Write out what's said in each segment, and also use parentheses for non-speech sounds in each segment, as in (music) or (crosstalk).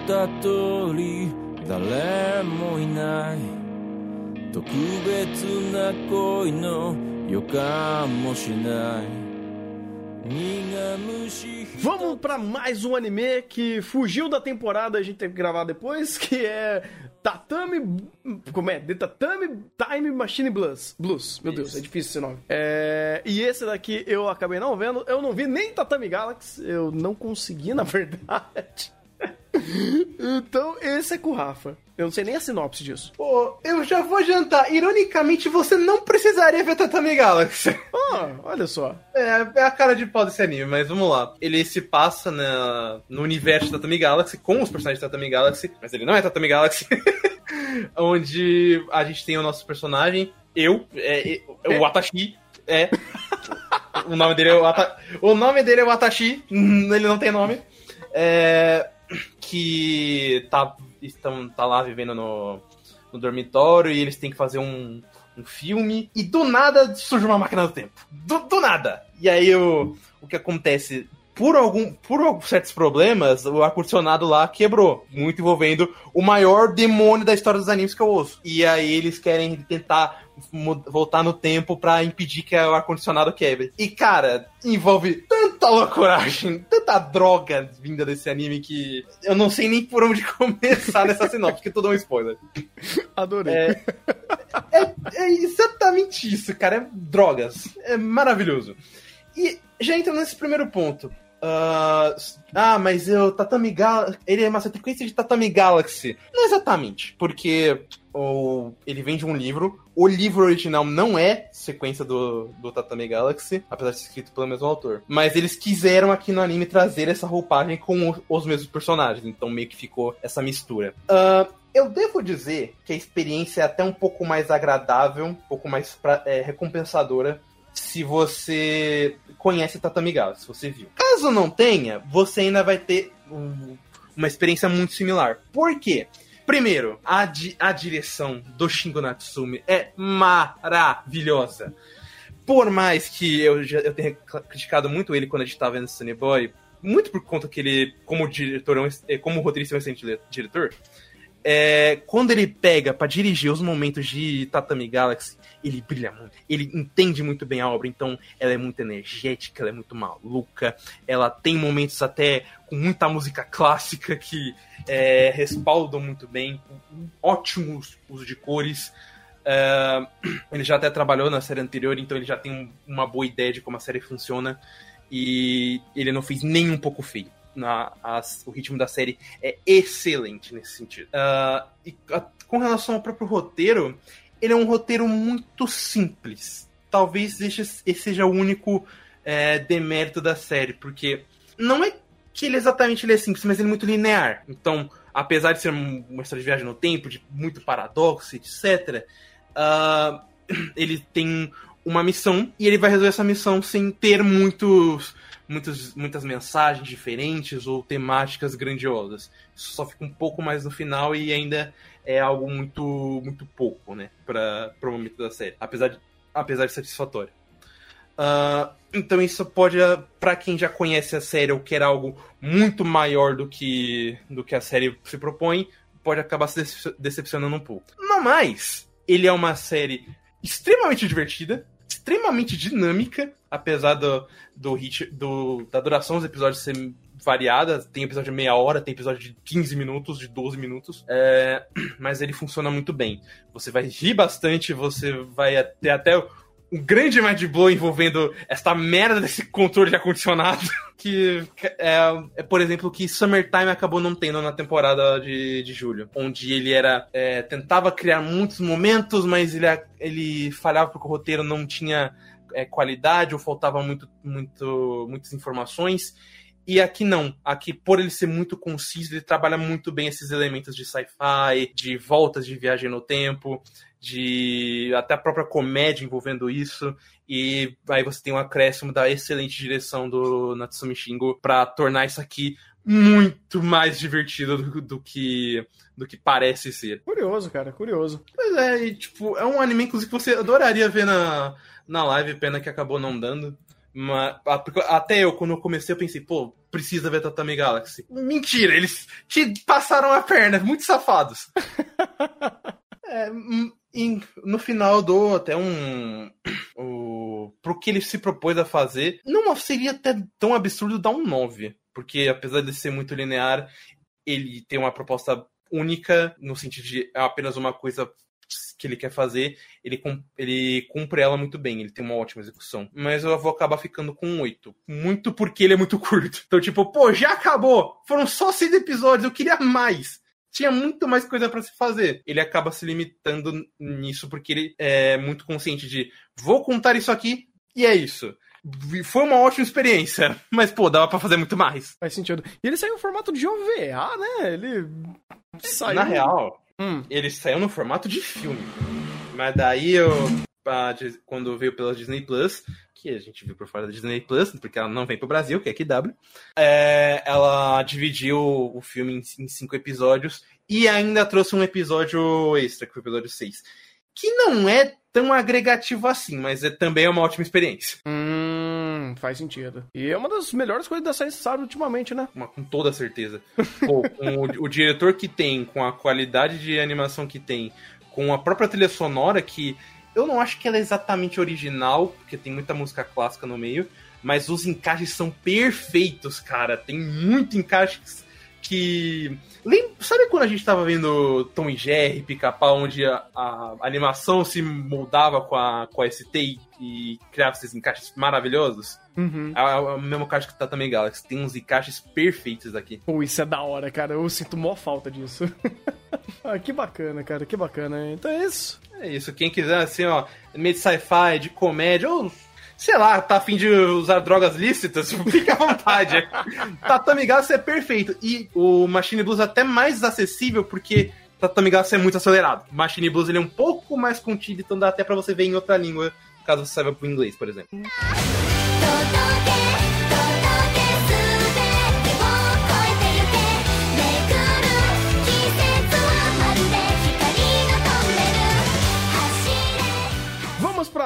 った通り誰もいない特別な恋の予感もしない苦虫 Vamos pra mais um anime que fugiu da temporada, a gente teve que gravar depois, que é Tatami. Como é? The Tatami Time Machine Blues. Blues. Meu Deus, é difícil esse nome. É, e esse daqui eu acabei não vendo. Eu não vi nem Tatami Galaxy. Eu não consegui, (laughs) na verdade. então, esse é com o Rafa. Eu não sei nem a sinopse disso. Pô, eu já vou jantar. Ironicamente, você não precisaria ver Tatami Galaxy. (laughs) Ah, olha só. É, é a cara de pau desse anime, mas vamos lá. Ele se passa na, no universo de Tatami Galaxy, com os personagens de Tatami Galaxy, mas ele não é Tatami Galaxy. (laughs) onde a gente tem o nosso personagem, eu, é, é, o Atashi, é. o nome dele é o Ata... O nome dele é o Atashi, (laughs) ele não tem nome. É, que tá, estão, tá lá vivendo no, no dormitório e eles têm que fazer um, um filme. E do nada surge uma máquina do tempo. Do, do nada! E aí o, o que acontece? Por, algum, por certos problemas, o ar-condicionado lá quebrou. Muito envolvendo o maior demônio da história dos animes que eu ouço. E aí eles querem tentar voltar no tempo para impedir que o ar-condicionado quebre. E, cara, envolve tanta loucuragem, tanta droga vinda desse anime que eu não sei nem por onde (laughs) começar nessa sinopse, porque tudo é um spoiler. Adorei. É, é, é exatamente isso, cara. É drogas. É maravilhoso. E já entra nesse primeiro ponto. Uh, ah, mas o Tatami Galaxy. Ele é uma sequência de Tatami Galaxy. Não exatamente, porque ou ele vem de um livro. O livro original não é sequência do, do Tatami Galaxy, apesar de ser escrito pelo mesmo autor. Mas eles quiseram aqui no anime trazer essa roupagem com os mesmos personagens, então meio que ficou essa mistura. Uh, eu devo dizer que a experiência é até um pouco mais agradável, um pouco mais pra, é, recompensadora se você conhece Tatami Galaxy, se você viu. Caso não tenha, você ainda vai ter um, uma experiência muito similar. Por quê? Primeiro, a, di a direção do Shingo Natsumi é maravilhosa. Por mais que eu, já, eu tenha criticado muito ele quando a gente tava vendo Sunny Boy, muito por conta que ele, como diretor, é como roteirista, é um excelente diretor, é, quando ele pega para dirigir os momentos de Tatami Galaxy, ele brilha muito. Ele entende muito bem a obra, então ela é muito energética, ela é muito maluca. Ela tem momentos até com muita música clássica que é, respaldam muito bem, um ótimo uso de cores. É, (clears throat) ele já até trabalhou na série anterior, então ele já tem uma boa ideia de como a série funciona. E ele não fez nem um pouco feio. Na, as, o ritmo da série é excelente nesse sentido. Uh, e a, com relação ao próprio roteiro, ele é um roteiro muito simples. Talvez esse seja o único é, demérito da série, porque não é que ele exatamente ele é simples, mas ele é muito linear. Então, apesar de ser uma história de viagem no tempo, de muito paradoxo, etc., uh, ah, (clears throat) ele tem uma missão e ele vai resolver essa missão sem ter muitos, muitos, muitas mensagens diferentes ou temáticas grandiosas. Isso só fica um pouco mais no final e ainda é algo muito muito pouco, né, para o momento da série, apesar de, apesar de satisfatório. Uh, então isso pode, para quem já conhece a série ou quer algo muito maior do que do que a série se propõe, pode acabar se decepcionando um pouco. Não mais, ele é uma série extremamente divertida, extremamente dinâmica, apesar do, do, hit, do da duração dos episódios ser variada. Tem episódio de meia hora, tem episódio de 15 minutos, de 12 minutos. É, (clears throat) mas ele funciona muito bem. Você vai rir bastante, você vai ter até um grande mind blow envolvendo esta merda desse controle de ar-condicionado. (laughs) Que é, é, por exemplo, que Summertime acabou não tendo na temporada de, de julho. Onde ele era. É, tentava criar muitos momentos, mas ele, ele falhava porque o roteiro não tinha é, qualidade ou faltava muito, muito, muitas informações. E aqui não. Aqui, por ele ser muito conciso, ele trabalha muito bem esses elementos de sci-fi, de voltas de viagem no tempo, de até a própria comédia envolvendo isso. E aí você tem um acréscimo da excelente direção do Natsumi Shingo para tornar isso aqui muito mais divertido do, do, que do que parece ser. Curioso, cara, curioso. Pois é, e, tipo, é um anime inclusive que você adoraria ver na, na live, pena que acabou não dando. Mas, até eu, quando eu comecei, eu pensei, pô, precisa ver Tatami Galaxy. Mentira, eles te passaram a perna, muito safados. (laughs) é, hum, no final dou até um. O, pro que ele se propôs a fazer, não seria até tão absurdo dar um 9. Porque apesar de ser muito linear, ele tem uma proposta única, no sentido de é apenas uma coisa que ele quer fazer, ele, ele cumpre ela muito bem, ele tem uma ótima execução. Mas eu vou acabar ficando com um 8. Muito porque ele é muito (laughs) curto. Então, tipo, pô, já acabou! Foram só seis episódios, eu queria mais! Tinha muito mais coisa para se fazer. Ele acaba se limitando nisso porque ele é muito consciente de vou contar isso aqui e é isso. Foi uma ótima experiência, (laughs) mas pô, dava para fazer muito mais. Faz sentido. E ele saiu no formato de OVA, né? Ele saiu. Na real, hum. ele saiu no formato de filme. Mas daí eu. Quando veio pela Disney Plus, que a gente viu por fora da Disney Plus, porque ela não vem pro Brasil, que é QW, é, ela dividiu o filme em, em cinco episódios e ainda trouxe um episódio extra, que foi o episódio 6. Que não é tão agregativo assim, mas é também é uma ótima experiência. Hum, faz sentido. E é uma das melhores coisas da série sabe ultimamente, né? Uma, com toda certeza. Pô, o, o diretor que tem, com a qualidade de animação que tem, com a própria trilha sonora que eu não acho que ela é exatamente original, porque tem muita música clássica no meio, mas os encaixes são perfeitos, cara. Tem muito encaixe que Lembra, sabe quando a gente tava vendo Tom e Jerry, Pica-Pau, onde a, a, animação se moldava com a, com a ST e criava esses encaixes maravilhosos? Uhum. É, é, o mesmo caso que tá também Galaxy. Tem uns encaixes perfeitos aqui. Pô, isso é da hora, cara. Eu sinto mó falta disso. (laughs) ah, que bacana, cara. Que bacana. Então é isso. É isso. Quem quiser, assim, ó, meio de sci-fi, de comédia, ou sei lá, tá afim de usar drogas lícitas, (laughs) fica à vontade. (laughs) Tatami Galaxy é perfeito. E o Machine Blues é até mais acessível porque Tatami Galaxy é muito acelerado. Machine Blues ele é um pouco mais contido, então dá até para você ver em outra língua, caso você saiba pro inglês, por exemplo.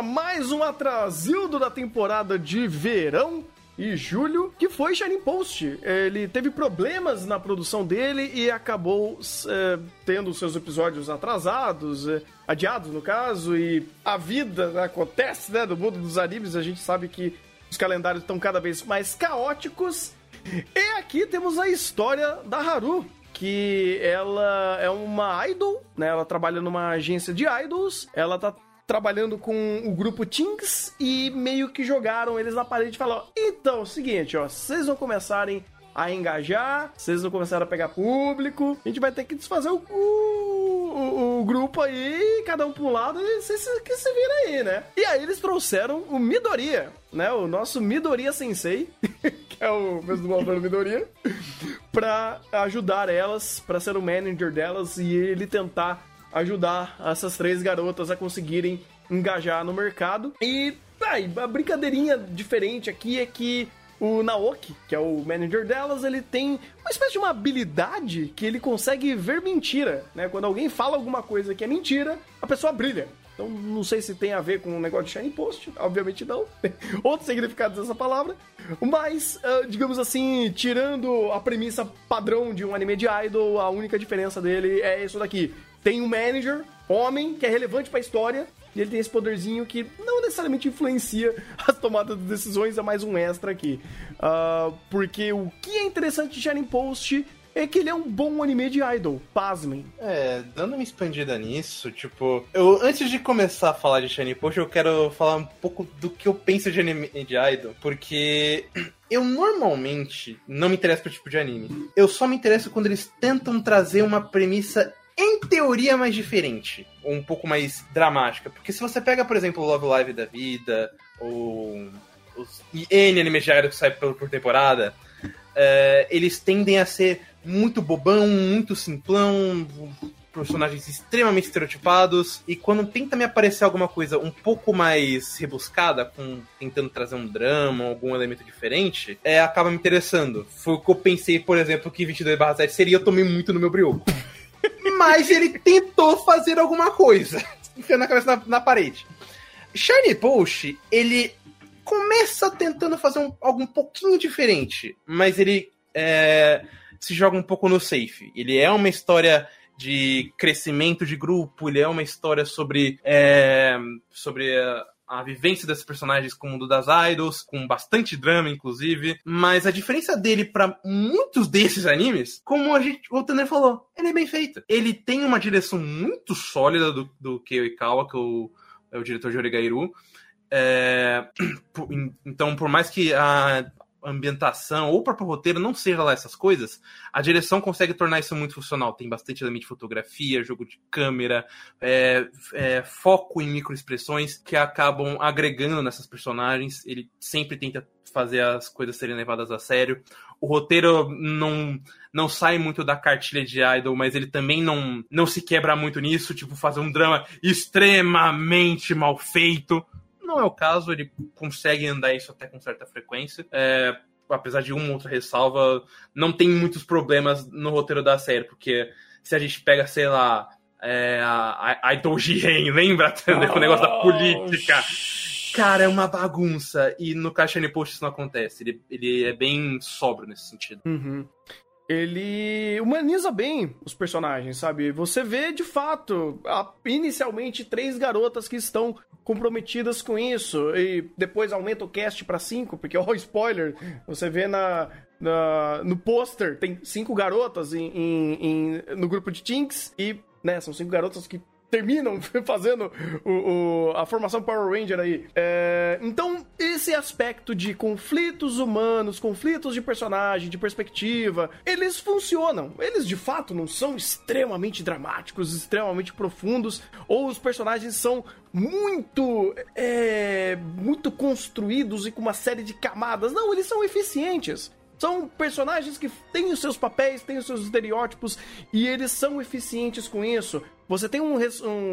Mais um atrasildo da temporada de verão e julho, que foi Shining Post. Ele teve problemas na produção dele e acabou é, tendo seus episódios atrasados, é, adiados no caso, e a vida acontece, né, do mundo dos animes, a gente sabe que os calendários estão cada vez mais caóticos. E aqui temos a história da Haru, que ela é uma idol, né? Ela trabalha numa agência de idols. Ela tá trabalhando com o grupo Tinks e meio que jogaram eles na parede e falaram: então, é o seguinte, ó, vocês vão começarem a engajar, vocês vão começar a pegar público, a gente vai ter que desfazer o, o, o grupo aí, cada um pra um lado, e vocês que se vira aí, né? E aí eles trouxeram o Midoriya, né? O nosso Midoriya Sensei, (laughs) que é o mesmo nome do Midoriya, pra ajudar elas, pra ser o manager delas e ele tentar ajudar essas três garotas a conseguirem engajar no mercado. E aí, a brincadeirinha diferente aqui é que o Naoki, que é o manager delas, ele tem uma espécie de uma habilidade que ele consegue ver mentira, né? Quando alguém fala alguma coisa que é mentira, a pessoa brilha. Então, não sei se tem a ver com o um negócio de Shiny Post, obviamente não. (laughs) Outros significados dessa palavra. Mas, uh, digamos assim, tirando a premissa padrão de um anime de idol, a única diferença dele é isso daqui tem um manager, homem, que é relevante para a história, e ele tem esse poderzinho que não necessariamente influencia (laughs) as tomadas de decisões, é mais um extra aqui. Uh, porque o que é interessante de Shining Post é que ele é um bom anime de idol, pasmem. É, dando uma expandida nisso, tipo, eu antes de começar a falar de Shining Post, eu quero falar um pouco do que eu penso de anime de idol, porque (clears throat) eu normalmente não me interesso por tipo de anime. Eu só me interesso quando eles tentam trazer uma premissa em teoria, mais diferente. Ou um pouco mais dramática. Porque se você pega, por exemplo, Love Live da vida, ou os N animes diários que saem por, por temporada, é, eles tendem a ser muito bobão, muito simplão, personagens extremamente estereotipados. E quando tenta me aparecer alguma coisa um pouco mais rebuscada, com tentando trazer um drama, algum elemento diferente, é, acaba me interessando. Foi o que eu pensei, por exemplo, que 22/7 seria, eu tomei muito no meu brioco. Mas ele tentou fazer alguma coisa. (laughs) Enfiando a cabeça na, na parede. Shiny Post, ele começa tentando fazer um, algo um pouquinho diferente, mas ele é, se joga um pouco no safe. Ele é uma história de crescimento de grupo, ele é uma história sobre, é, sobre a vivência desses personagens com o mundo das idols, com bastante drama, inclusive. Mas a diferença dele para muitos desses animes, como a gente, o Tanner falou, ele é bem feito. Ele tem uma direção muito sólida do, do Kei Ikawa, que é o, é o diretor de Oregairu. É, (clears throat) então, por mais que a ambientação ou o próprio roteiro não seja lá essas coisas, a direção consegue tornar isso muito funcional. Tem bastante elemento de fotografia, jogo de câmera, é, é, foco em microexpressões que acabam agregando nessas personagens. Ele sempre tenta fazer as coisas serem levadas a sério. O roteiro não, não sai muito da cartilha de Idol, mas ele também não, não se quebra muito nisso, tipo, fazer um drama extremamente mal feito não é o caso, ele consegue andar isso até com certa frequência. É, apesar de uma outra ressalva, não tem muitos problemas no roteiro da série, porque se a gente pega, sei lá, é, a, a Jiren, lembra oh, (laughs) o negócio da política? Cara, é uma bagunça. E no Caixa Post isso não acontece. Ele, ele é bem sóbrio nesse sentido. Uhum ele humaniza bem os personagens, sabe? Você vê de fato, inicialmente, três garotas que estão comprometidas com isso, e depois aumenta o cast para cinco, porque, (laughs) ó, spoiler, você vê na, na no pôster, tem cinco garotas em, em, em, no grupo de Tinks, e, né, são cinco garotas que terminam (laughs) fazendo o, o, a formação Power Ranger aí. É, então, esse aspecto de conflitos humanos, conflitos de personagem, de perspectiva, eles funcionam. Eles de fato não são extremamente dramáticos, extremamente profundos, ou os personagens são muito é, muito construídos e com uma série de camadas. Não, eles são eficientes. São personagens que têm os seus papéis, têm os seus estereótipos e eles são eficientes com isso. Você tem um,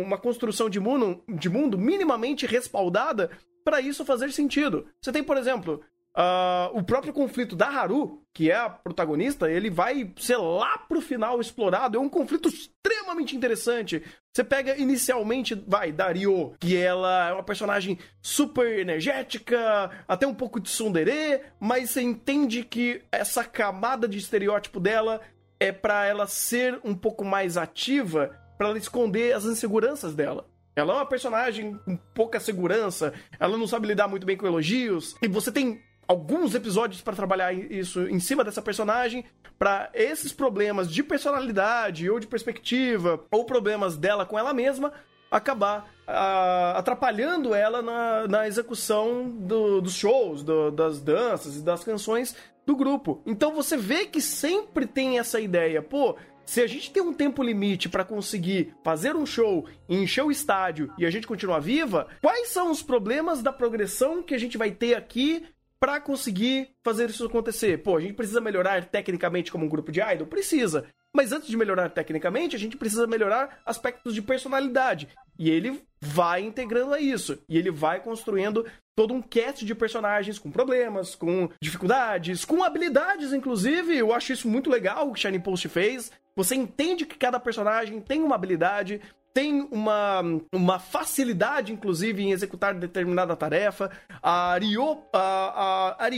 uma construção de mundo, de mundo minimamente respaldada para isso fazer sentido. Você tem, por exemplo, Uh, o próprio conflito da Haru, que é a protagonista, ele vai ser lá pro final explorado. É um conflito extremamente interessante. Você pega inicialmente, vai, Dario, que ela é uma personagem super energética, até um pouco de tsundere, mas você entende que essa camada de estereótipo dela é para ela ser um pouco mais ativa, para ela esconder as inseguranças dela. Ela é uma personagem com pouca segurança, ela não sabe lidar muito bem com elogios, e você tem alguns episódios para trabalhar isso em cima dessa personagem, para esses problemas de personalidade ou de perspectiva, ou problemas dela com ela mesma, acabar uh, atrapalhando ela na, na execução do, dos shows, do, das danças e das canções do grupo. Então você vê que sempre tem essa ideia, pô. Se a gente tem um tempo limite para conseguir fazer um show, encher o estádio e a gente continuar viva, quais são os problemas da progressão que a gente vai ter aqui para conseguir fazer isso acontecer. Pô, a gente precisa melhorar tecnicamente como um grupo de idol? Precisa. Mas antes de melhorar tecnicamente, a gente precisa melhorar aspectos de personalidade. E ele vai integrando a isso. E ele vai construindo todo um cast de personagens com problemas, com dificuldades, com habilidades, inclusive. Eu acho isso muito legal o que Shining Post fez. Você entende que cada personagem tem uma habilidade, tem uma, uma facilidade, inclusive, em executar determinada tarefa. A Ryo, a, a,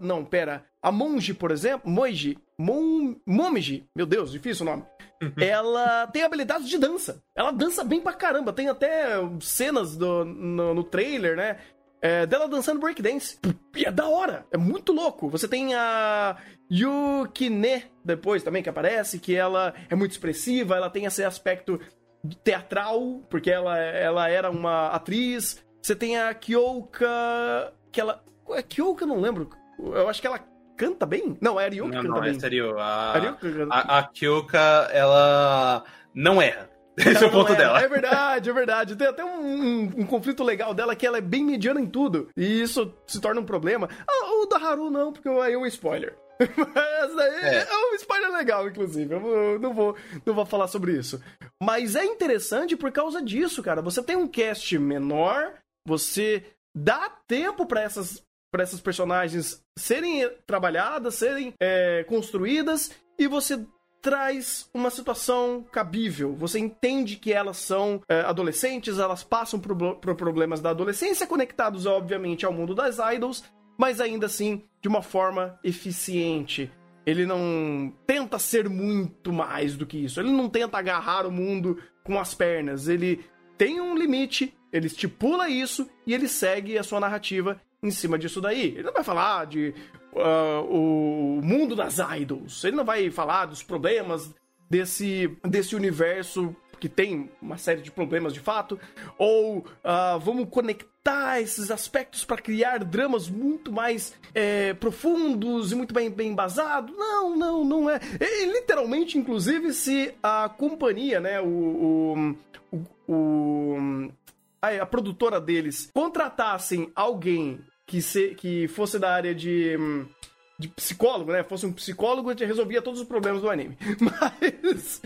não, pera, a Monji, por exemplo, Moji, Mon, Momiji, meu Deus, difícil o nome. Uhum. ela tem habilidades de dança. Ela dança bem pra caramba. Tem até cenas do, no, no trailer, né? É, dela dançando breakdance. E é da hora. É muito louco. Você tem a Yukine depois também que aparece, que ela é muito expressiva, ela tem esse aspecto teatral, porque ela, ela era uma atriz. Você tem a Kyoka. Que ela. A Kyoka, eu não lembro. Eu acho que ela canta bem? Não, é a que não, canta não, bem. É sério. A, a, a Kyoka, ela não erra. (laughs) Esse é o ponto dela. É verdade, é verdade. Tem até um, um, um, conflito legal dela que ela é bem mediana em tudo. E isso se torna um problema. Ah, o da Haru não, porque aí é um spoiler. (laughs) Mas é, é. é um spoiler legal, inclusive. Eu não vou, não vou falar sobre isso. Mas é interessante por causa disso, cara. Você tem um cast menor, você dá tempo para essas, pra essas personagens serem trabalhadas, serem é, construídas, e você traz uma situação cabível. Você entende que elas são é, adolescentes, elas passam por, por problemas da adolescência, conectados, obviamente, ao mundo das idols, mas ainda assim de uma forma eficiente. Ele não tenta ser muito mais do que isso. Ele não tenta agarrar o mundo com as pernas. Ele tem um limite, ele estipula isso e ele segue a sua narrativa em cima disso daí. Ele não vai falar de uh, o mundo das idols. Ele não vai falar dos problemas desse, desse universo que tem uma série de problemas de fato, ou uh, vamos conectar esses aspectos para criar dramas muito mais é, profundos e muito bem, bem embasados. Não, não, não é. E, literalmente, inclusive, se a companhia, né, o, o, o, a produtora deles contratassem alguém que, se, que fosse da área de de psicólogo, né? Fosse um psicólogo, gente resolvia todos os problemas do anime. (laughs) Mas.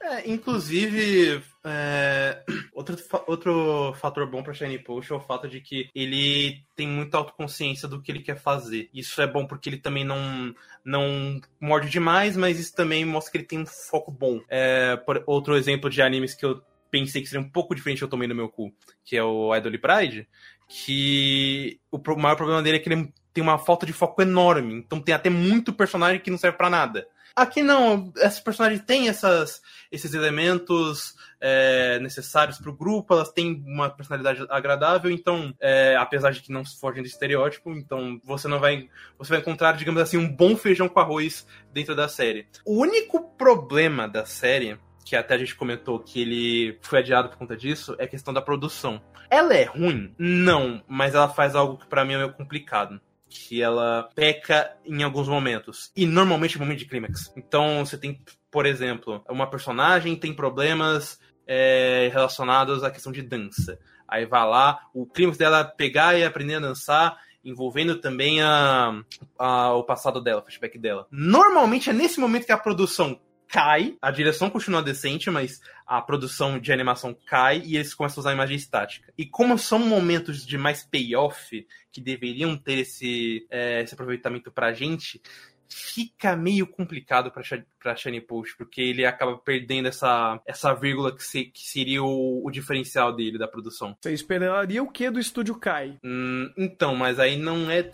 É, inclusive, é, outro, outro fator bom pra Shiny Post é o fato de que ele tem muita autoconsciência do que ele quer fazer. Isso é bom porque ele também não, não morde demais, mas isso também mostra que ele tem um foco bom. É, por, outro exemplo de animes que eu pensei que seria um pouco diferente eu tomei no meu cu, que é o Idol Pride, que o maior problema dele é que ele tem uma falta de foco enorme, então tem até muito personagem que não serve para nada. Aqui não, essa personagem tem essas, esses elementos é, necessários para o grupo, elas têm uma personalidade agradável, então, é, apesar de que não fogem do estereótipo, então você não vai. Você vai encontrar, digamos assim, um bom feijão com arroz dentro da série. O único problema da série que até a gente comentou que ele foi adiado por conta disso, é a questão da produção. Ela é ruim? Não, mas ela faz algo que para mim é meio complicado que ela peca em alguns momentos. E normalmente é momento de clímax. Então você tem, por exemplo, uma personagem tem problemas é, relacionados à questão de dança. Aí vai lá, o clímax dela pegar e aprender a dançar envolvendo também a, a, o passado dela, o flashback dela. Normalmente é nesse momento que a produção cai, a direção continua decente, mas a produção de animação cai e eles começam a usar imagem estática. E como são momentos de mais payoff, que deveriam ter esse, é, esse aproveitamento pra gente, fica meio complicado para Shiny Post, porque ele acaba perdendo essa, essa vírgula que, se, que seria o, o, diferencial dele da produção. Você esperaria o que do estúdio Kai? Hum, então, mas aí não é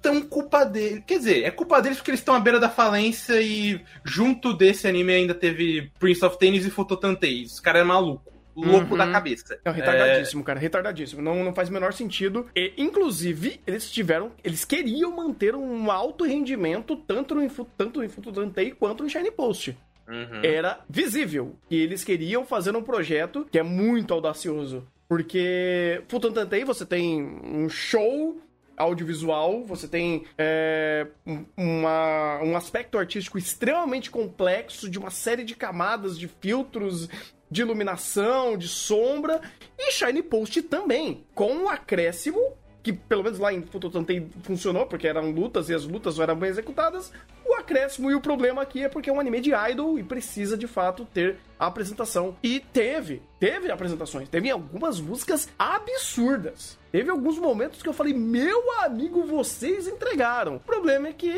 tão culpa dele. Quer dizer, é culpa deles porque eles estão à beira da falência e junto desse anime ainda teve Prince of Tennis e Fototantei. Esse cara é maluco. Louco uhum. da cabeça. É retardadíssimo, é... cara. Retardadíssimo. Não, não faz o menor sentido. E, inclusive, eles tiveram. Eles queriam manter um alto rendimento tanto no, tanto no Fototantei quanto no Shiny Post. Uhum. Era visível. E eles queriam fazer um projeto que é muito audacioso. Porque Futantantei você tem um show audiovisual, você tem é, uma, um aspecto artístico extremamente complexo, de uma série de camadas de filtros, de iluminação, de sombra, e Shiny Post também, com um acréscimo que pelo menos lá em Futotantei funcionou, porque eram lutas e as lutas não eram bem executadas, o acréscimo e o problema aqui é porque é um anime de idol e precisa de fato ter a apresentação. E teve, teve apresentações, teve algumas músicas absurdas. Teve alguns momentos que eu falei, meu amigo, vocês entregaram. O problema é que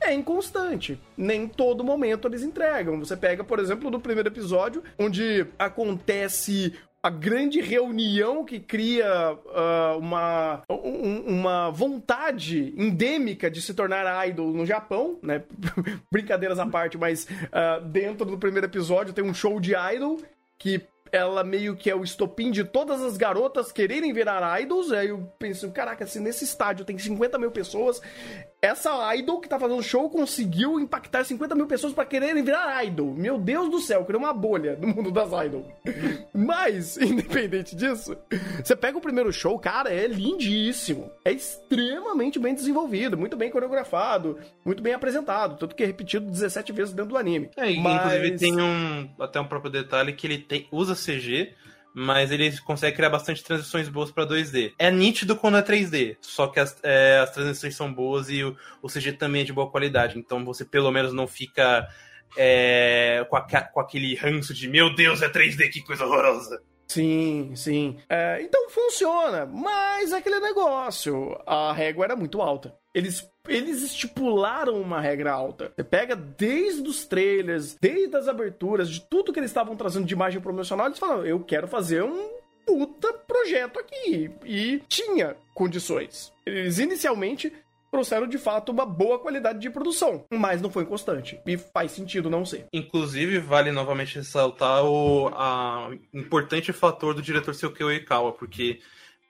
é inconstante. Nem todo momento eles entregam. Você pega, por exemplo, no primeiro episódio, onde acontece a grande reunião que cria uh, uma, um, uma vontade endêmica de se tornar idol no Japão, né? (laughs) Brincadeiras à parte, mas uh, dentro do primeiro episódio tem um show de idol que ela meio que é o estopim de todas as garotas quererem virar idols. Aí eu penso, caraca, se nesse estádio tem 50 mil pessoas, essa idol que tá fazendo show conseguiu impactar 50 mil pessoas para quererem virar idol. Meu Deus do céu, criou uma bolha no mundo das idols. (laughs) Mas, (laughs) independente disso, você pega o primeiro show, cara, é lindíssimo. É extremamente bem desenvolvido, muito bem coreografado, muito bem apresentado. Tanto que é repetido 17 vezes dentro do anime. É, Mas... inclusive tem um, até um próprio detalhe que ele tem, usa CG, mas ele consegue criar bastante transições boas para 2D. É nítido quando é 3D, só que as, é, as transições são boas e o, o, CG também é de boa qualidade, então você pelo menos não fica é, com, a, com aquele ranço de meu Deus, é 3D, que coisa horrorosa. Sim, sim. É, então funciona, mas é aquele negócio. A régua era muito alta. Eles, eles estipularam uma regra alta. Você pega desde os trailers, desde as aberturas, de tudo que eles estavam trazendo de imagem promocional, eles falaram: eu quero fazer um puta projeto aqui. E tinha condições. Eles inicialmente trouxeram de fato uma boa qualidade de produção, mas não foi constante. E faz sentido não ser. Inclusive, vale novamente ressaltar o a, importante fator do diretor ser o Kyo Ikawa, porque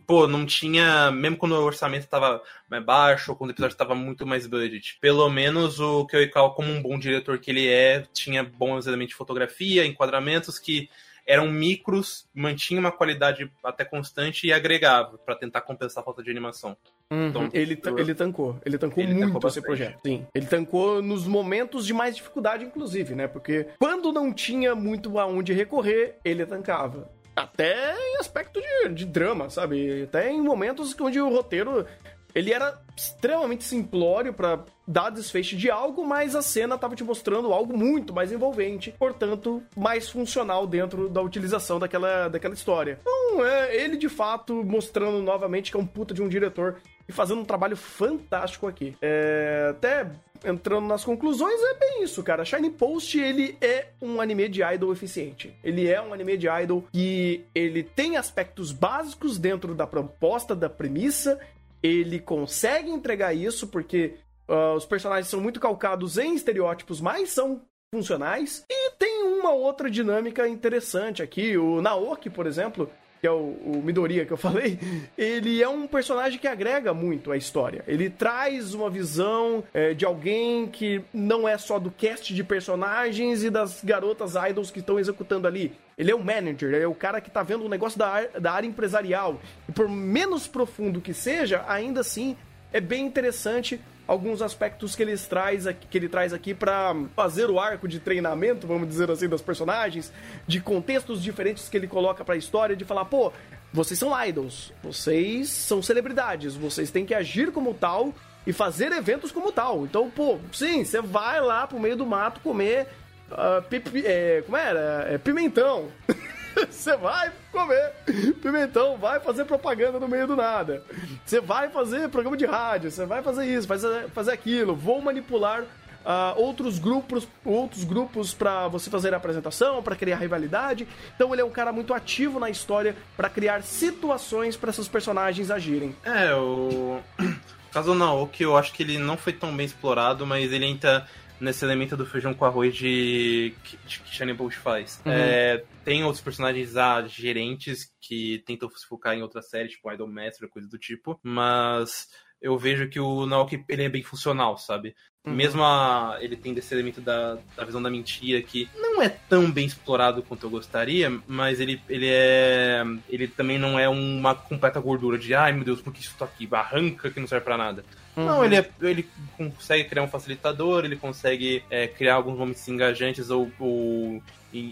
pô, não tinha, mesmo quando o orçamento estava mais baixo, ou quando o episódio estava muito mais budget, pelo menos o Kyo Ikawa, como um bom diretor que ele é, tinha bons elementos de fotografia, enquadramentos que eram micros, mantinha uma qualidade até constante e agregava para tentar compensar a falta de animação. Uhum. Então, ele, eu... ele tancou. Ele tancou ele muito tancou esse projeto. Sim. Ele tancou nos momentos de mais dificuldade, inclusive, né? Porque quando não tinha muito aonde recorrer, ele tancava. Até em aspecto de, de drama, sabe? Até em momentos onde o roteiro ele era extremamente simplório para dar desfecho de algo, mas a cena estava te mostrando algo muito mais envolvente, portanto, mais funcional dentro da utilização daquela, daquela história. Então, é ele de fato mostrando novamente que é um puta de um diretor e fazendo um trabalho fantástico aqui. É, até entrando nas conclusões, é bem isso, cara. Shiny Post, ele é um anime de idol eficiente. Ele é um anime de idol que ele tem aspectos básicos dentro da proposta, da premissa, ele consegue entregar isso porque uh, os personagens são muito calcados em estereótipos, mas são funcionais. E tem uma outra dinâmica interessante aqui. O Naoki, por exemplo, que é o, o Midoriya que eu (laughs) falei, ele é um personagem que agrega muito à história. Ele traz uma visão é, de alguém que não é só do cast de personagens e das garotas idols que estão executando ali. Ele é o manager, é o cara que tá vendo o negócio da, da área empresarial. E por menos profundo que seja, ainda assim é bem interessante alguns aspectos que ele traz aqui, que ele traz aqui para fazer o arco de treinamento, vamos dizer assim, das personagens, de contextos diferentes que ele coloca para a história, de falar, pô, vocês são idols, vocês são celebridades, vocês têm que agir como tal e fazer eventos como tal. Então, pô, sim, você vai lá pro meio do mato comer uh, é, como era? É, pimentão. (laughs) (laughs) Você vai comer pimentão, vai fazer propaganda no meio do nada. Você vai fazer programa de rádio, você vai fazer isso, fazer, fazer aquilo. Vou manipular Uh, outros grupos outros grupos para você fazer a apresentação, para criar rivalidade. Então ele é um cara muito ativo na história para criar situações para esses personagens agirem. É, o (clears throat) caso Naoki, eu acho que ele não foi tão bem explorado, mas ele entra nesse elemento do feijão com arroz de, que Shining Bush faz. Uhum. É, tem outros personagens ah, gerentes que tentam se focar em outras séries, tipo Idol Master, coisa do tipo, mas eu vejo que o Naoki ele é bem funcional, sabe? Uhum. Mesmo a, ele tendo esse elemento da, da visão da mentira que não é tão bem explorado quanto eu gostaria, mas ele, ele é. Ele também não é uma completa gordura de ai meu Deus, por que isso tá aqui? Arranca que não serve para nada. Uhum. Não, ele, é, ele consegue criar um facilitador, ele consegue é, criar alguns momentos engajantes ou, ou,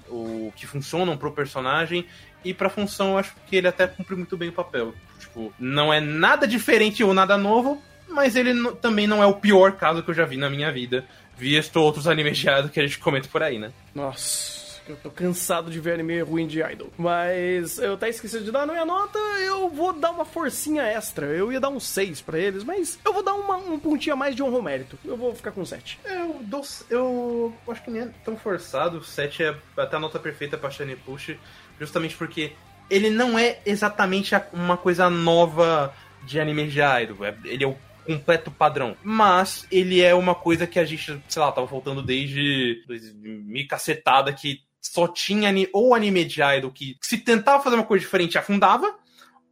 ou que funcionam pro personagem. E pra função, eu acho que ele até cumpre muito bem o papel. Tipo, não é nada diferente ou nada novo, mas ele também não é o pior caso que eu já vi na minha vida, visto outros animes (laughs) que a gente comenta por aí, né? Nossa, eu tô cansado de ver anime ruim de idol. Mas eu até esqueci de dar a minha nota, eu vou dar uma forcinha extra. Eu ia dar um 6 para eles, mas eu vou dar uma, um pontinho a mais de honro mérito. Eu vou ficar com 7. Eu, dou, eu acho que nem é tão forçado. 7 é até a nota perfeita pra Shiny Push, justamente porque ele não é exatamente uma coisa nova de anime de idol. É, ele é o completo padrão. Mas ele é uma coisa que a gente, sei lá, tava faltando desde me cacetada que só tinha ou anime de idol que se tentava fazer uma coisa diferente afundava,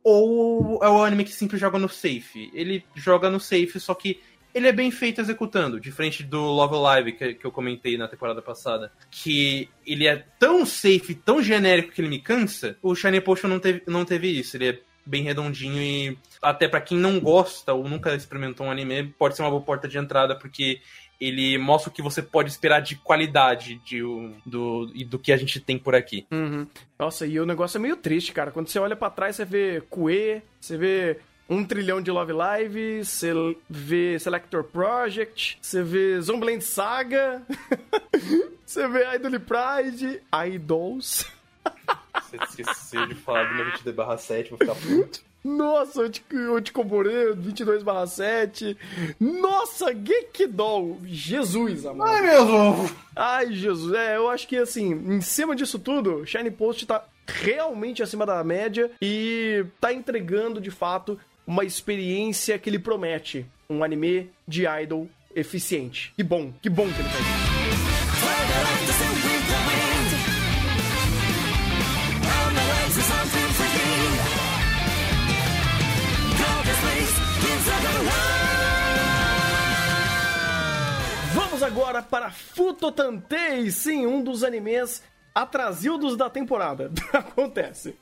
ou é o anime que sempre joga no safe. Ele joga no safe, só que ele é bem feito executando, diferente do Love Alive que, que eu comentei na temporada passada. Que ele é tão safe, tão genérico que ele me cansa. O Shiny Potion não teve, não teve isso. Ele é bem redondinho e até para quem não gosta ou nunca experimentou um anime, pode ser uma boa porta de entrada, porque ele mostra o que você pode esperar de qualidade de, do, do que a gente tem por aqui. Uhum. Nossa, e o negócio é meio triste, cara. Quando você olha para trás, você vê Kue, você vê um trilhão de Love Live, você vê Selector Project, você vê Zombieland Saga, (laughs) você vê Idol Pride, Idols. (laughs) Você esqueceu de falar do meu 22 barra 7, vou ficar puto. Nossa, Oticoborê, 22 barra 7. Nossa, Gekidol. Jesus, amado. Ai, meu ovo. Ai, Jesus. É, eu acho que, assim, em cima disso tudo, Shiny Post tá realmente acima da média e tá entregando, de fato, uma experiência que ele promete. Um anime de idol eficiente. Que bom, que bom que ele faz isso. Agora para Futotantei, sim, um dos animes atrasildos da temporada. (laughs) Acontece.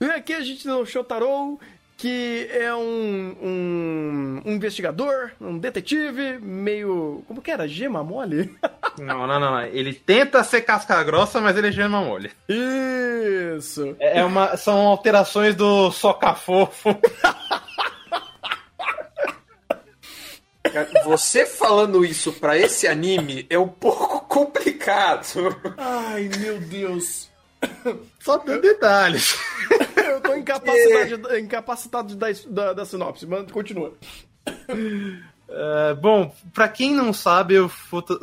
E aqui a gente tem o Shotaro, que é um, um, um investigador, um detetive, meio. Como que era? Gema mole? (laughs) Não, não, não. Ele tenta ser casca grossa, mas ele é gema mole. Isso! É é uma, são alterações do soca fofo. (laughs) Cara, (laughs) Você falando isso pra esse anime é um pouco complicado. Ai, meu Deus! Só tem detalhes. (laughs) Eu tô incapacitado, incapacitado da, da, da sinopse, mas continua. É, bom, pra quem não sabe, eu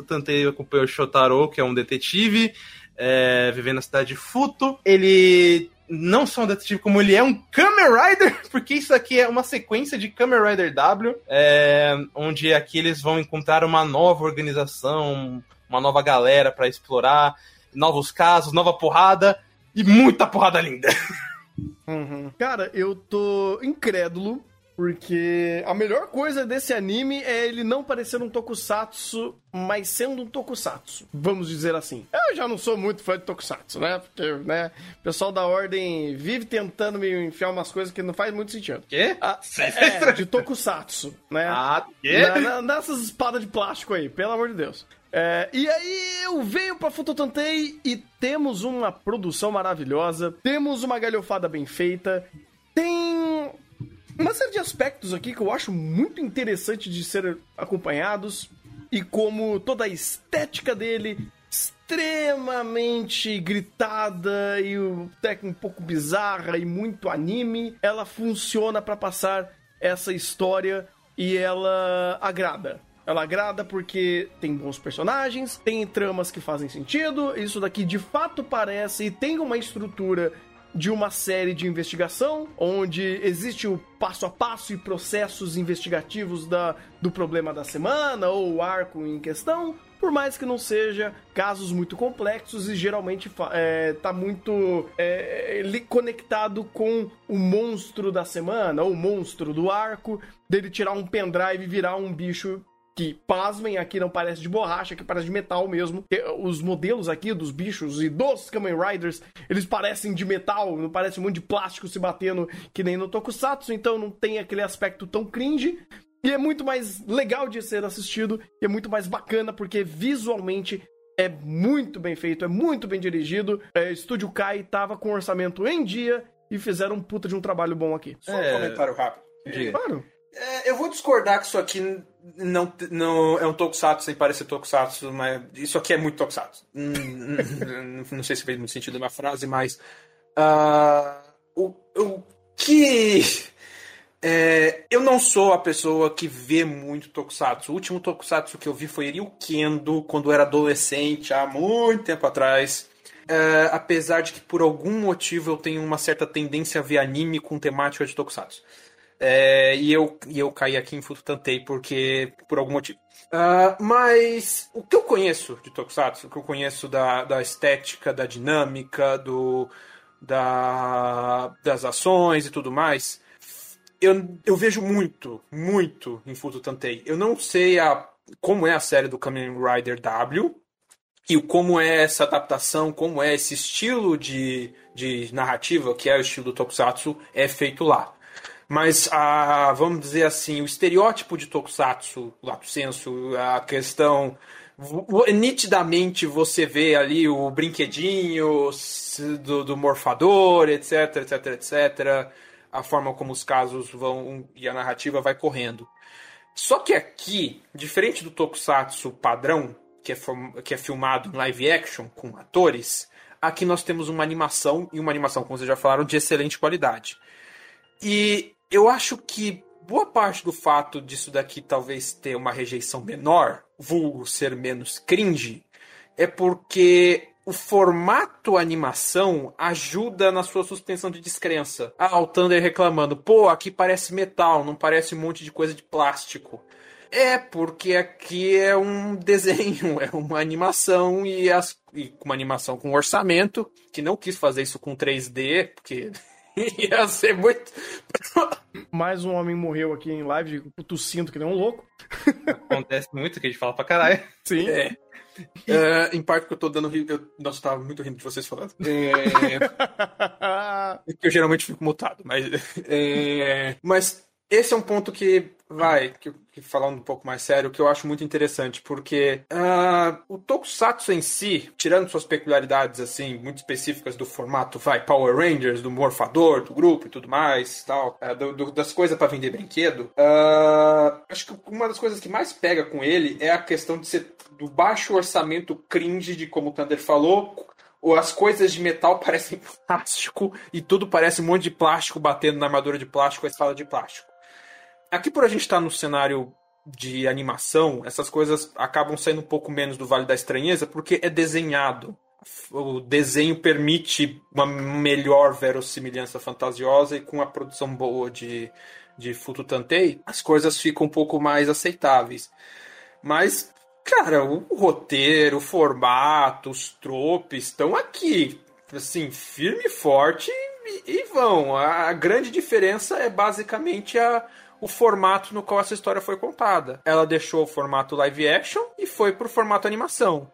tentei acompanhar o Shotaro, que é um detetive, é, vivendo na cidade de Futo. Ele não só um detetive, como ele é um Kamen Rider, (laughs) porque isso aqui é uma sequência de Kamen Rider W, é, onde aqui eles vão encontrar uma nova organização, uma nova galera pra explorar, novos casos, nova porrada e muita porrada linda. (laughs) Cara, eu tô incrédulo, porque a melhor coisa desse anime é ele não parecer um tokusatsu, mas sendo um tokusatsu, vamos dizer assim. Eu já não sou muito fã de tokusatsu, né? Porque, né, o pessoal da Ordem vive tentando me enfiar umas coisas que não faz muito sentido. Quê? Ah, é, de tokusatsu, né? Ah, quê? Na- na- nessas espadas de plástico aí, pelo amor de Deus. É, e aí eu venho pra Futotantei e temos uma produção maravilhosa, temos uma galhofada bem feita, tem uma série de aspectos aqui que eu acho muito interessante de ser acompanhados e como toda a estética dele extremamente gritada e até um pouco bizarra e muito anime, ela funciona pra passar essa história e ela agrada. Ela agrada porque tem bons personagens, tem tramas que fazem sentido, isso daqui de fato parece e tem uma estrutura de uma série de investigação, onde existe o passo a passo e processos investigativos da, do problema da semana ou o arco em questão, por mais que não seja casos muito complexos e geralmente fa- é, tá muito é, conectado com o monstro da semana ou o monstro do arco, dele tirar um pendrive e virar um bicho que, pasmem, aqui não parece de borracha, aqui parece de metal mesmo. Os modelos aqui dos bichos e dos Kamen Riders, eles parecem de metal, não parece um monte de plástico se batendo que nem no Tokusatsu, então não tem aquele aspecto tão cringe. E é muito mais legal de ser assistido, e é muito mais bacana, porque visualmente é muito bem feito, é muito bem dirigido. É, Estúdio Kai tava com orçamento em dia e fizeram um puta de um trabalho bom aqui. Só É. um comentário rápido. Diga. Claro. É, eu vou discordar que isso aqui não, não é um tokusatsu sem parecer tokusatsu, mas isso aqui é muito tokusatsu. Hum, hum, não sei se fez muito sentido na frase, mas ah, o, o que é, eu não sou a pessoa que vê muito tokusatsu. O último tokusatsu que eu vi foi Ryukendo quando eu era adolescente, há muito tempo atrás. É, apesar de que por algum motivo eu tenho uma certa tendência a ver anime com temática de tokusatsu. É, e, eu, e eu caí aqui em Fututantei porque por algum motivo. Ah, mas o que eu conheço de Tokusatsu, o que eu conheço da, da estética, da dinâmica, do, da, das ações e tudo mais, eu, eu vejo muito, muito em Fututantei. Eu não sei a, como é a série do Kamen Rider W, e como é essa adaptação, como é esse estilo de, de narrativa, que é o estilo do Tokusatsu, é feito lá. Mas, a, vamos dizer assim, o estereótipo de Tokusatsu, lato senso, a questão. Nitidamente você vê ali o brinquedinho do, do morfador, etc, etc, etc. A forma como os casos vão e a narrativa vai correndo. Só que aqui, diferente do Tokusatsu padrão, que é, que é filmado em live action com atores, aqui nós temos uma animação, e uma animação, como vocês já falaram, de excelente qualidade. E eu acho que boa parte do fato disso daqui talvez ter uma rejeição menor, vulgo ser menos cringe, é porque o formato animação ajuda na sua suspensão de descrença. Ah, o Thunder reclamando, pô, aqui parece metal, não parece um monte de coisa de plástico. É, porque aqui é um (laughs) desenho, é uma animação e, as, e uma animação com orçamento, que não quis fazer isso com 3D, porque (laughs) ia ser muito. Mais um homem morreu aqui em live, tossindo que nem um louco. Acontece muito que a gente fala pra caralho. Sim. É. É, em parte que eu tô dando eu Nossa, eu tava muito rindo de vocês falando. (laughs) É, que eu geralmente fico mutado, mas. é, mas esse é um ponto que vai, que, que falando um pouco mais sério, que eu acho muito interessante, porque ah, o Tokusatsu em si, tirando suas peculiaridades assim, muito específicas do formato, vai, Power Rangers, do morfador, do grupo e tudo mais, tal, ah, do- do- das coisas pra vender brinquedo, ah, acho que uma das coisas que mais pega com ele é a questão de ser do baixo orçamento cringe de como o Thunder falou, ou as coisas de metal (laughs) parecem plástico e tudo parece um monte de plástico batendo na armadura de plástico, a escala de plástico. Aqui por a gente estar no cenário de animação, essas coisas acabam saindo um pouco menos do Vale da Estranheza porque é desenhado. O desenho permite uma melhor verossimilhança fantasiosa e com a produção boa de, de Fututantei, as coisas ficam um pouco mais aceitáveis. Mas, cara, o roteiro, o formato, os tropes estão aqui, assim, firme e forte e, e vão. A, a grande diferença é basicamente a, o formato no qual essa história foi contada. Ela deixou o formato live action e foi pro formato animação.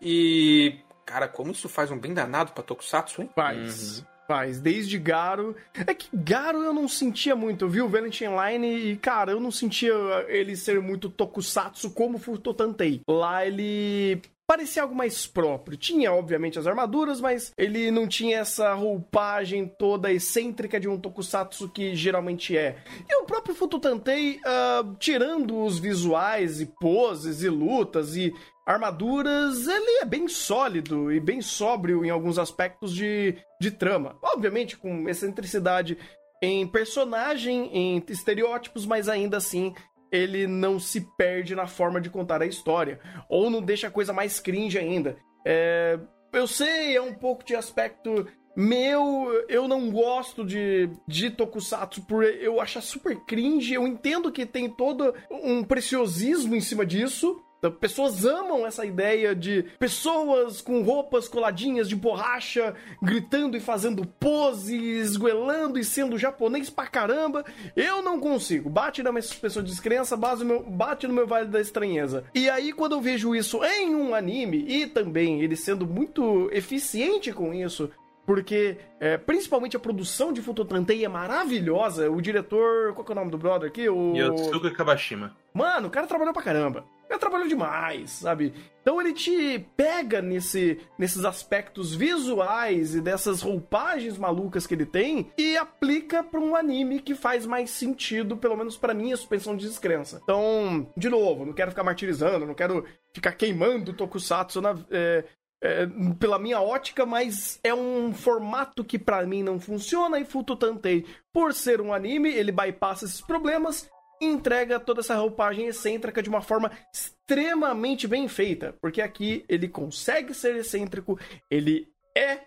E, cara, como isso faz um bem danado pra Tokusatsu, hein? Faz. Faz. Desde Garo. É que Garo eu não sentia muito. Eu vi o Valentine Line e, cara, eu não sentia ele ser muito tokusatsu como Furtotantei. Lá ele. Parecia algo mais próprio. Tinha, obviamente, as armaduras, mas ele não tinha essa roupagem toda excêntrica de um tokusatsu que geralmente é. E o próprio Fututantei, ah, tirando os visuais e poses e lutas e armaduras, ele é bem sólido e bem sóbrio em alguns aspectos de, de trama. Obviamente, com excentricidade em personagem, em estereótipos, mas ainda assim ele não se perde na forma de contar a história. Ou não deixa a coisa mais cringe ainda. É, eu sei, é um pouco de aspecto meu, eu não gosto de, de Tokusatsu por eu achar super cringe. Eu entendo que tem todo um preciosismo em cima disso. Então, Pessoas amam essa ideia de pessoas com roupas coladinhas de borracha, gritando e fazendo pose, esguelando e sendo japonês pra caramba. Eu não consigo. Bate na minha suspensão de descrença, base no meu- bate no meu vale da estranheza. E aí, quando eu vejo isso em um anime, e também ele sendo muito eficiente com isso, porque é, principalmente a produção de Futotantei é maravilhosa. O diretor. Qual que é o nome do brother aqui? O... Yotsuga Kabashima. Mano, o cara trabalhou pra caramba. Cara trabalhou demais, sabe? Então ele te pega nesse, nesses aspectos visuais e dessas roupagens malucas que ele tem e aplica pra um anime que faz mais sentido, pelo menos pra minha suspensão de descrença. Então, de novo, não quero ficar martirizando, não quero ficar queimando o Tokusatsu na, é, é, pela minha ótica, mas é um formato que pra mim não funciona e Fututantei, por ser um anime, ele bypassa esses problemas entrega toda essa roupagem excêntrica de uma forma extremamente bem feita, porque aqui ele consegue ser excêntrico, ele é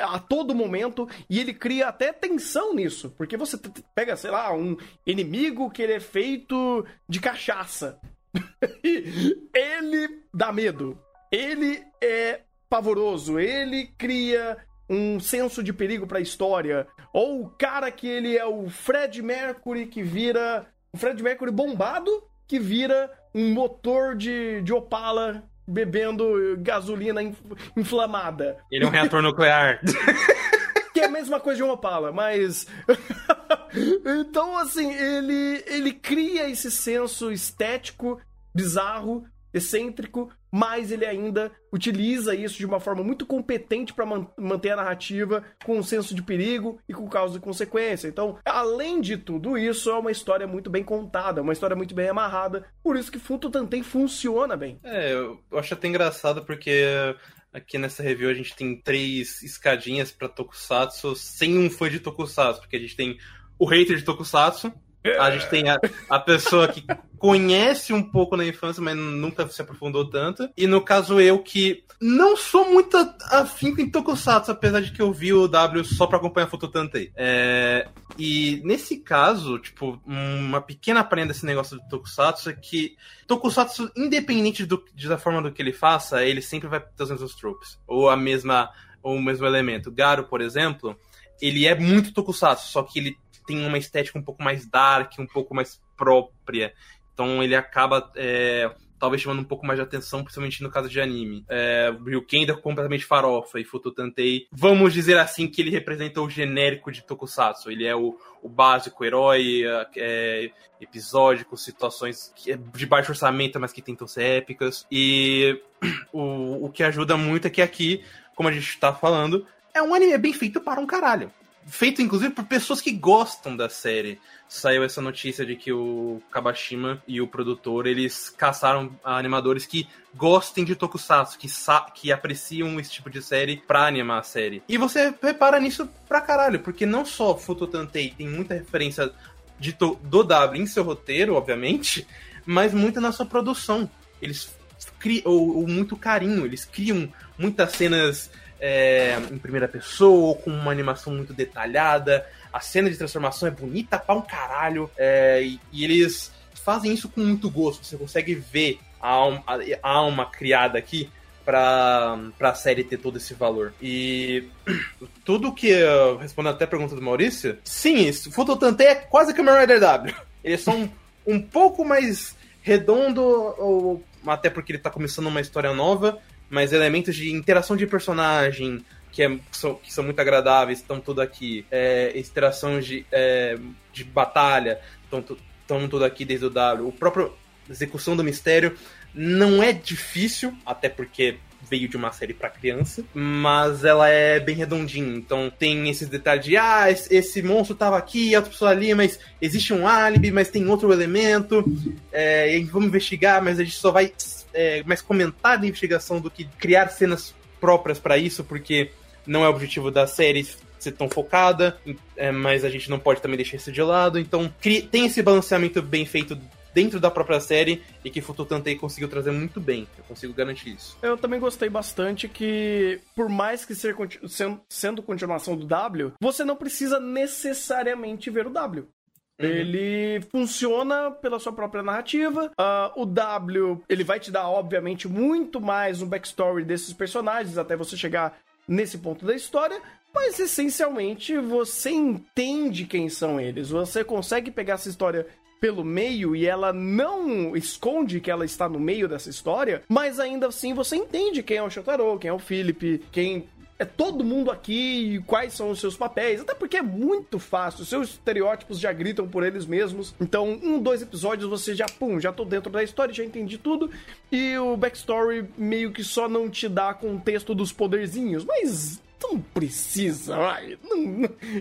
a todo momento e ele cria até tensão nisso, porque você pega, sei lá, um inimigo que ele é feito de cachaça. (laughs) Ele dá medo. Ele é pavoroso, ele cria um senso de perigo pra história. Ou o cara que ele é o Fred Mercury que vira. O Fred Mercury bombado que vira um motor de, de Opala bebendo gasolina inf- inflamada. Ele é um reator nuclear. Que é a mesma coisa de um Opala, mas. (laughs) então, assim, ele, ele cria esse senso estético, bizarro, excêntrico, mas ele ainda utiliza isso de uma forma muito competente para manter a narrativa com um senso de perigo e com causa e consequência. Então, além de tudo isso, é uma história muito bem contada, uma história muito bem amarrada, por isso que Futo Tantei funciona bem. É, eu acho até engraçado porque aqui nessa review a gente tem três escadinhas pra Tokusatsu sem um fã de Tokusatsu, porque a gente tem o hater de Tokusatsu, a gente tem a, a pessoa que conhece um pouco na infância, mas nunca se aprofundou tanto. E no caso eu, que não sou muito afim com Tokusatsu, apesar de que eu vi o W só pra acompanhar Fototantei. É, e nesse caso, tipo, uma pequena prenda desse negócio do Tokusatsu é que Tokusatsu, independente do, da forma do que ele faça, ele sempre vai ter os tropes. Ou a mesma, ou o mesmo elemento. Garo, por exemplo, ele é muito Tokusatsu, só que ele tem uma estética um pouco mais dark, um pouco mais própria. Então ele acaba é, talvez chamando um pouco mais de atenção, principalmente no caso de anime. É, Ryuken é completamente farofa e Fututantei, vamos dizer assim, que ele representa o genérico de Tokusatsu. Ele é o, o básico herói, é, episódico, situações é de baixo orçamento, mas que tentam ser épicas. E (clears throat) o, o que ajuda muito é que aqui, como a gente está falando, é um anime bem feito para um caralho feito inclusive por pessoas que gostam da série. Saiu essa notícia de que o Kabashima e o produtor eles caçaram animadores que gostem de Tokusatsu, que, que apreciam esse tipo de série pra animar a série. E você repara nisso pra caralho, porque não só Futotantei tem muita referência de do W em seu roteiro, obviamente, mas muita na sua produção. Eles criam ou, ou muito carinho, eles criam muitas cenas é, em primeira pessoa, com uma animação muito detalhada. A cena de transformação é bonita pra um caralho. É, e, e, eles fazem isso com muito gosto. Você consegue ver a alma, a alma criada aqui pra, pra série ter todo esse valor. E (clears throat) tudo que. Respondendo até a pergunta do Maurício, sim, isso. Fototante é quase Kamen Rider W. (laughs) Eles são um pouco mais redondo, ou até porque ele tá começando uma história nova, mas elementos de interação de personagem que, é, que, são, que são muito agradáveis estão tudo aqui. É, interação de, é, de batalha estão, tudo aqui desde o W. O próprio execução do mistério não é difícil, até porque veio de uma série para criança, mas ela é bem redondinha. Então tem esses detalhes de ah, esse monstro tava aqui, outra pessoa ali, mas existe um álibi, mas tem outro elemento, é, vamos investigar, mas a gente só vai é, mais comentar da investigação do que criar cenas próprias para isso, porque não é o objetivo da série ser tão focada, é, mas a gente não pode também deixar isso de lado. Então tem esse balanceamento bem feito dentro da própria série e que Fututantei conseguiu trazer muito bem. Eu consigo garantir isso. Eu também gostei bastante que, por mais que ser, sendo continuação do W, você não precisa necessariamente ver o W. Ele funciona pela sua própria narrativa. Uh, o W, ele vai te dar, obviamente, muito mais um backstory desses personagens até você chegar nesse ponto da história. Mas essencialmente você entende quem são eles. Você consegue pegar essa história pelo meio e ela não esconde que ela está no meio dessa história, mas ainda assim você entende quem é o Shotaro, quem é o Philip, quem é todo mundo aqui e quais são os seus papéis. Até porque é muito fácil, seus estereótipos já gritam por eles mesmos. Então, um, dois episódios você já, pum, já tô dentro da história, já entendi tudo. E o backstory meio que só não te dá contexto dos poderzinhos, mas não precisa, vai.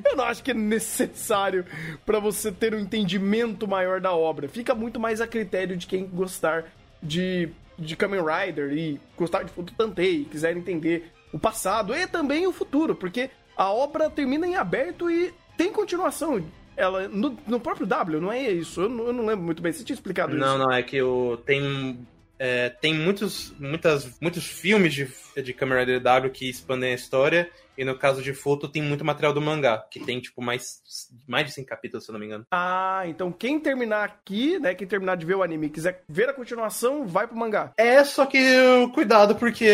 Eu não acho que é necessário para você ter um entendimento maior da obra. Fica muito mais a critério de quem gostar de, de Kamen Rider e gostar de Fututantei, quiser entender o passado e também o futuro, porque a obra termina em aberto e tem continuação. Ela, no, no próprio W, não é isso? Eu não, eu não lembro muito bem. Você tinha explicado não, isso? Não, não, é que o, tem é, tem muitos, muitas, muitos filmes de, de Kamen Rider W que expandem a história, e no caso de Foto tem muito material do mangá, que tem, tipo, mais, mais de 100 capítulos, se eu não me engano. Ah, então quem terminar aqui, né, quem terminar de ver o anime e quiser ver a continuação, vai pro mangá. É, só que cuidado, porque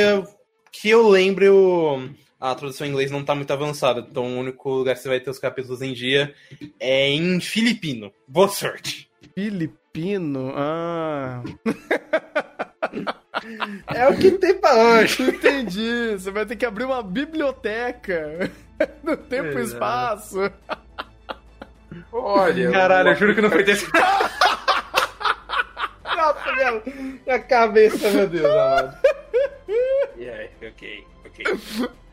que eu lembro, a tradução em inglês não tá muito avançada, então o único lugar que você vai ter os capítulos em dia é em filipino. Boa sorte. Filipino? Ah... (laughs) É o que tem pra hoje. Entendi. Você vai ter que abrir uma biblioteca (laughs) no tempo e espaço. Olha. Caralho, eu juro que não foi desse. (laughs) Nossa, minha, minha cabeça, meu Deus, amado. Yeah, ok, ok. (laughs)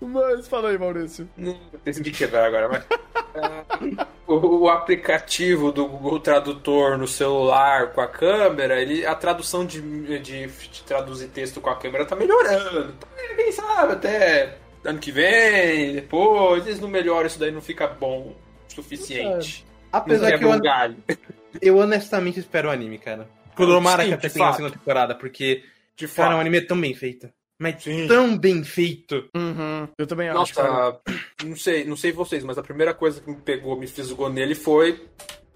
Mas fala aí, Maurício. Não, decidi quebrar agora, mas. Uh, o, o aplicativo do Google Tradutor no celular com a câmera, ele, a tradução de, de, de traduzir texto com a câmera tá melhorando. Então, quem sabe até ano que vem, depois, eles não melhoram isso daí, não fica bom o suficiente. Apesar não que eu, galho. eu honestamente espero o anime, cara. Tomara que até tenha a segunda temporada, porque, De cara, fato. o anime é tão bem feito. Mas Sim. tão bem feito. Uhum. Eu também acho. cara. Nossa, (clears throat) não sei, não sei vocês, mas a primeira coisa que me pegou, me fisgou nele foi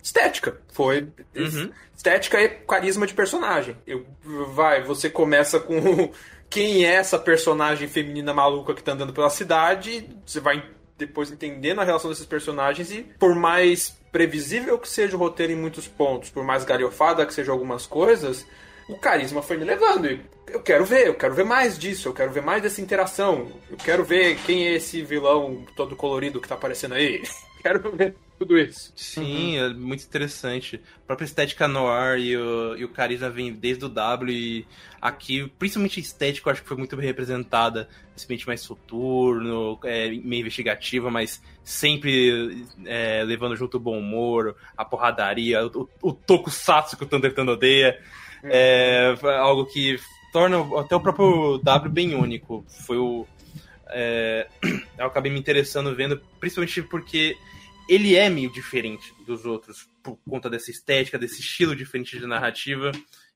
estética. Foi Uhum. estética e carisma de personagem. Eu, vai, você começa com (laughs) quem é essa personagem feminina maluca que tá andando pela cidade, você vai depois entendendo a relação desses personagens e por mais previsível que seja o roteiro em muitos pontos, por mais galhofada que sejam algumas coisas, o carisma foi me levando. E eu quero ver, eu quero ver mais disso, eu quero ver mais dessa interação. Eu quero ver quem é esse vilão todo colorido que tá aparecendo aí. (laughs) quero ver tudo isso. Sim, é muito interessante. A própria estética noir e o, e o carisma vem desde o W e aqui, principalmente eu acho que foi muito bem representada. Esse ambiente mais soturno, é, meio investigativa, mas sempre é, levando junto o bom humor, a porradaria, o, o tokusatsu que o Thunder Thunder odeia. É algo que torna até o próprio W bem único. Foi o. é, (clears throat) eu acabei me interessando vendo, principalmente porque ele é meio diferente dos outros por conta dessa estética, desse estilo diferente de narrativa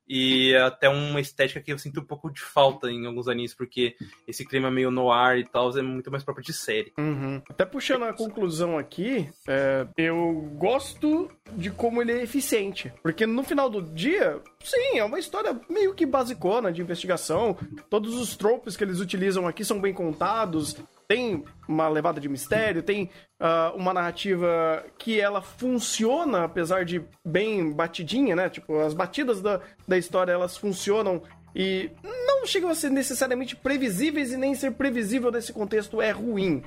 e até uma estética que eu sinto um pouco de falta em alguns animes porque esse clima meio noir e tal é muito mais próprio de série. Uhum. Até puxando a conclusão aqui, é, eu gosto de como ele é eficiente. Porque no final do dia, sim, é uma história meio que basicona de investigação. Todos os tropes que eles utilizam aqui são bem contados. Tem uma levada de mistério, tem ah, uma narrativa que ela funciona, apesar de bem batidinha, né? Tipo, as batidas da, da história elas funcionam e não chegam a ser necessariamente previsíveis e nem ser previsível nesse contexto é ruim.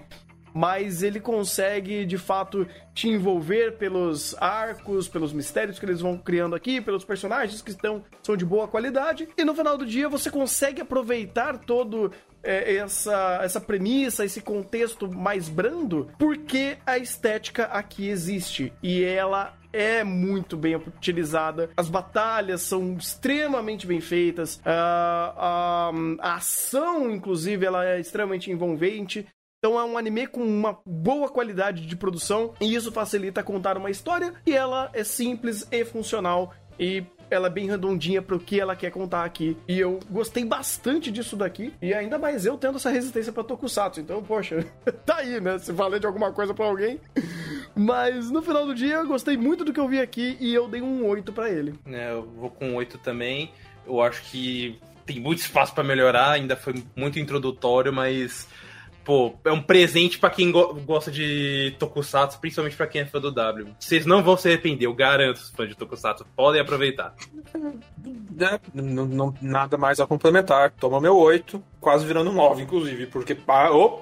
Mas ele consegue, de fato, te envolver pelos arcos, pelos mistérios que eles vão criando aqui, pelos personagens que estão, são de boa qualidade. E no final do dia você consegue aproveitar todo é, essa, essa premissa, esse contexto mais brando, porque a estética aqui existe. E ela é muito bem utilizada. As batalhas são extremamente bem feitas. Ah, a, a ação, inclusive, ela é extremamente envolvente. Então é um anime com uma boa qualidade de produção e isso facilita contar uma história e ela é simples e funcional e ela é bem redondinha pro que ela quer contar aqui. E eu gostei bastante disso daqui e ainda mais eu tendo essa resistência pra Tokusatsu. Então, poxa, (laughs) tá aí, né? Se valer de alguma coisa pra alguém. Mas no final do dia eu gostei muito do que eu vi aqui e eu dei um 8 pra ele. né? eu vou com 8 também. Eu acho que tem muito espaço pra melhorar, ainda foi muito introdutório, mas pô, é um presente pra quem go- gosta de Tokusatsu, principalmente pra quem é fã do W. Vocês não vão se arrepender, eu garanto, os fãs de Tokusatsu. Podem aproveitar. Né? Não, não- nada mais a complementar. Toma meu 8, quase virando 9, inclusive, porque pá, ô,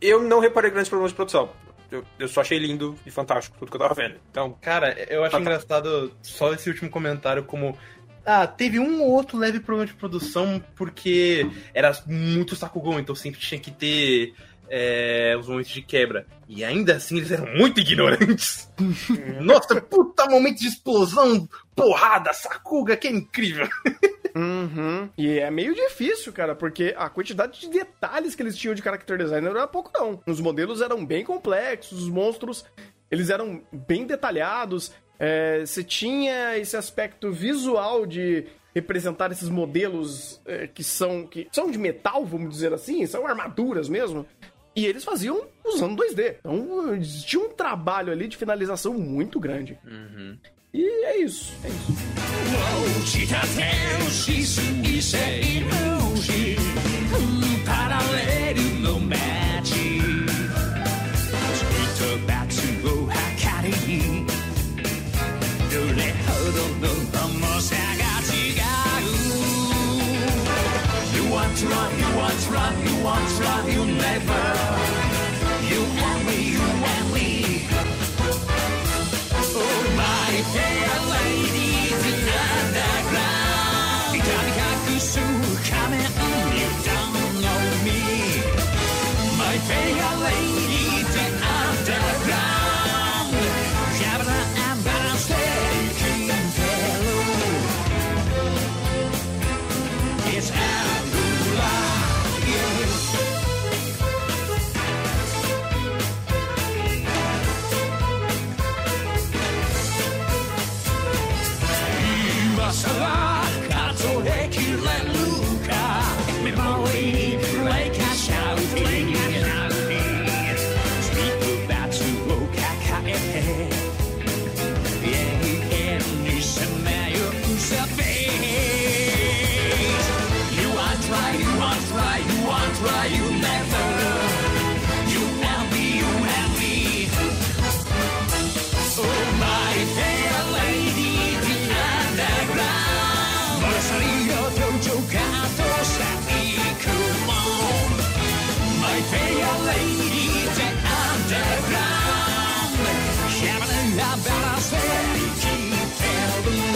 eu não reparei grandes problemas de produção. Eu, eu só achei lindo e fantástico tudo que eu tava vendo. Então, Cara, eu acho Tá, tá. engraçado só esse último comentário como. Ah, teve um ou outro leve problema de produção porque era muito Sakugon, então sempre tinha que ter é, os momentos de quebra. E ainda assim eles eram muito ignorantes. (laughs) Nossa, puta momento de explosão, porrada, Sakuga, que é incrível. Uhum. E é meio difícil, cara, porque a quantidade de detalhes que eles tinham de character design não era pouco, não. Os modelos eram bem complexos, os monstros, eles eram bem detalhados. É, você tinha esse aspecto visual de representar esses modelos é, que são que são de metal, vamos dizer assim, são armaduras mesmo. E eles faziam usando 2D. Então, tinha um trabalho ali de finalização muito grande. E é isso, é isso. What love you never Sanity Taboo.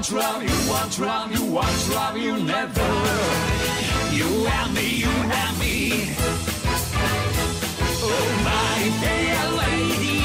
won't drown, you want love, you want love, you never. You and me, you and me. Oh, my dear lady.